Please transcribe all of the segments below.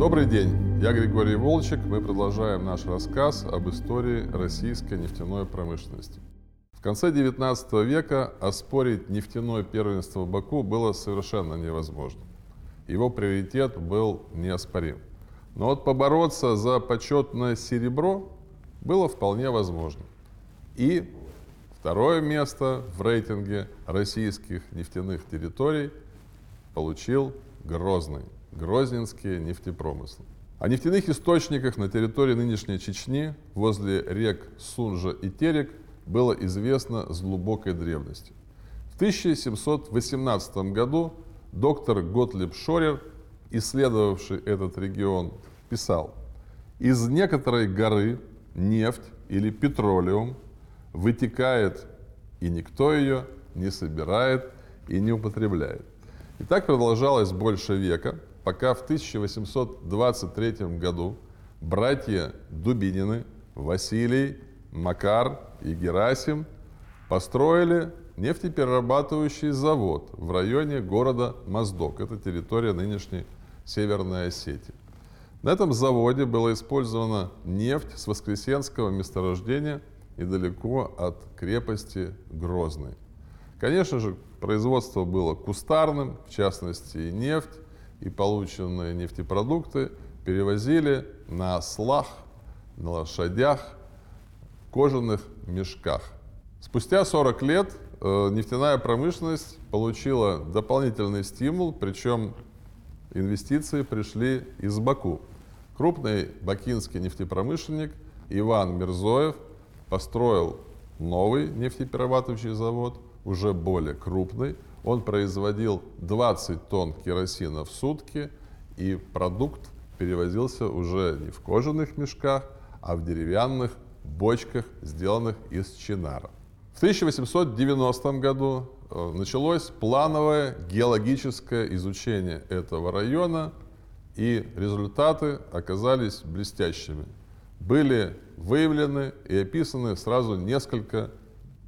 Добрый день, я Григорий Волчек. Мы продолжаем наш рассказ об истории российской нефтяной промышленности. В конце XIX века оспорить нефтяное первенство Баку было совершенно невозможно. Его приоритет был неоспорим. Но вот побороться за почетное серебро было вполне возможно. И второе место в рейтинге российских нефтяных территорий получил Грозный, Грозненские нефтепромыслы. О нефтяных источниках на территории нынешней Чечни возле рек Сунжа и Терек было известно с глубокой древности. В 1718 году доктор Готлиб Шорер, исследовавший этот регион, писал, из некоторой горы нефть или петролеум вытекает, и никто ее не собирает и не употребляет. И так продолжалось больше века, пока в 1823 году братья Дубинины, Василий, Макар и Герасим построили нефтеперерабатывающий завод в районе города Моздок. Это территория нынешней Северной Осетии. На этом заводе была использована нефть с воскресенского месторождения недалеко от крепости Грозный. Конечно же, производство было кустарным, в частности и нефть, и полученные нефтепродукты перевозили на ослах, на лошадях, кожаных мешках. Спустя 40 лет э, нефтяная промышленность получила дополнительный стимул, причем инвестиции пришли из Баку. Крупный бакинский нефтепромышленник Иван Мирзоев построил новый нефтеперерабатывающий завод – уже более крупный. Он производил 20 тонн керосина в сутки, и продукт перевозился уже не в кожаных мешках, а в деревянных бочках, сделанных из чинара. В 1890 году э, началось плановое геологическое изучение этого района, и результаты оказались блестящими. Были выявлены и описаны сразу несколько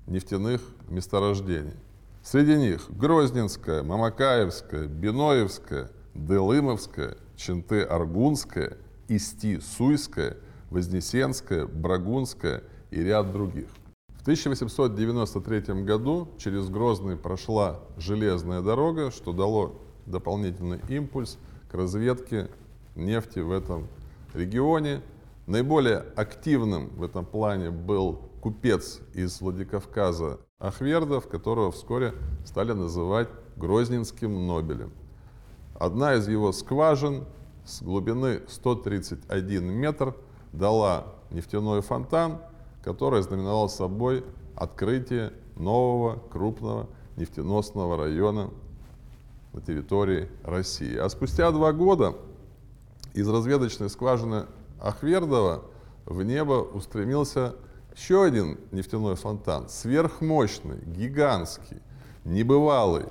нефтяных месторождений. Среди них Грозненская, Мамакаевская, Биноевская, Делымовская, Ченты-Аргунская, Исти-Суйская, Вознесенская, Брагунская и ряд других. В 1893 году через Грозный прошла железная дорога, что дало дополнительный импульс к разведке нефти в этом регионе. Наиболее активным в этом плане был купец из Владикавказа Ахвердов, которого вскоре стали называть Грозненским Нобелем. Одна из его скважин с глубины 131 метр дала нефтяной фонтан, который знаменовал собой открытие нового крупного нефтеносного района на территории России. А спустя два года из разведочной скважины Ахвердова в небо устремился еще один нефтяной фонтан, сверхмощный, гигантский, небывалый.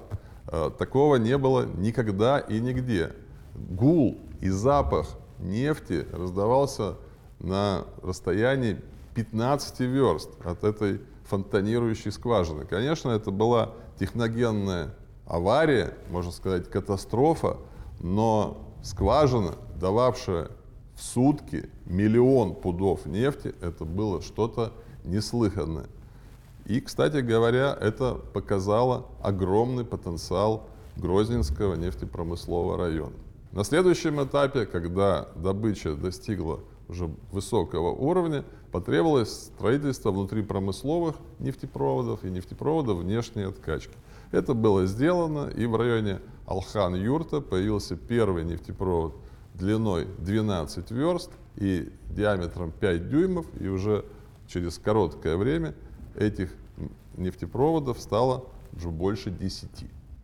Э, такого не было никогда и нигде. Гул и запах нефти раздавался на расстоянии 15 верст от этой фонтанирующей скважины. Конечно, это была техногенная авария, можно сказать, катастрофа, но скважина, дававшая в сутки миллион пудов нефти, это было что-то неслыханное. И, кстати говоря, это показало огромный потенциал Грозненского нефтепромыслового района. На следующем этапе, когда добыча достигла уже высокого уровня, потребовалось строительство внутрипромысловых нефтепроводов и нефтепроводов внешней откачки. Это было сделано, и в районе Алхан-Юрта появился первый нефтепровод – длиной 12 верст и диаметром 5 дюймов, и уже через короткое время этих нефтепроводов стало уже больше 10.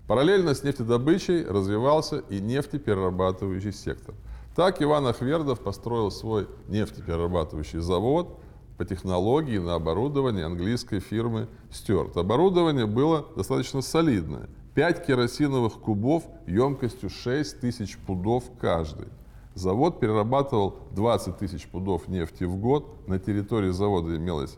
Параллельно с нефтедобычей развивался и нефтеперерабатывающий сектор. Так Иван Ахвердов построил свой нефтеперерабатывающий завод по технологии на оборудование английской фирмы Стюарт. Оборудование было достаточно солидное. 5 керосиновых кубов емкостью 6 тысяч пудов каждый. Завод перерабатывал 20 тысяч пудов нефти в год. На территории завода имелась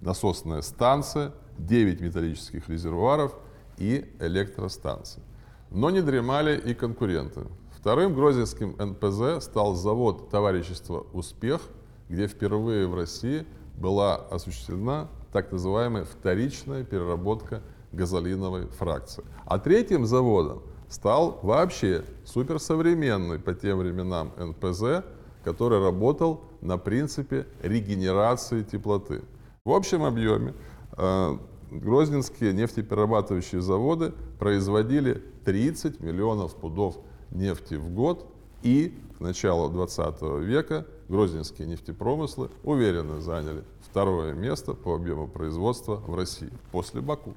насосная станция, 9 металлических резервуаров и электростанции. Но не дремали и конкуренты. Вторым грозненским НПЗ стал завод товарищества «Успех», где впервые в России была осуществлена так называемая вторичная переработка газолиновой фракции. А третьим заводом стал вообще суперсовременный по тем временам НПЗ, который работал на принципе регенерации теплоты. В общем объеме э, грозненские нефтеперерабатывающие заводы производили 30 миллионов пудов нефти в год и к началу 20 века грозненские нефтепромыслы уверенно заняли второе место по объему производства в России после Баку.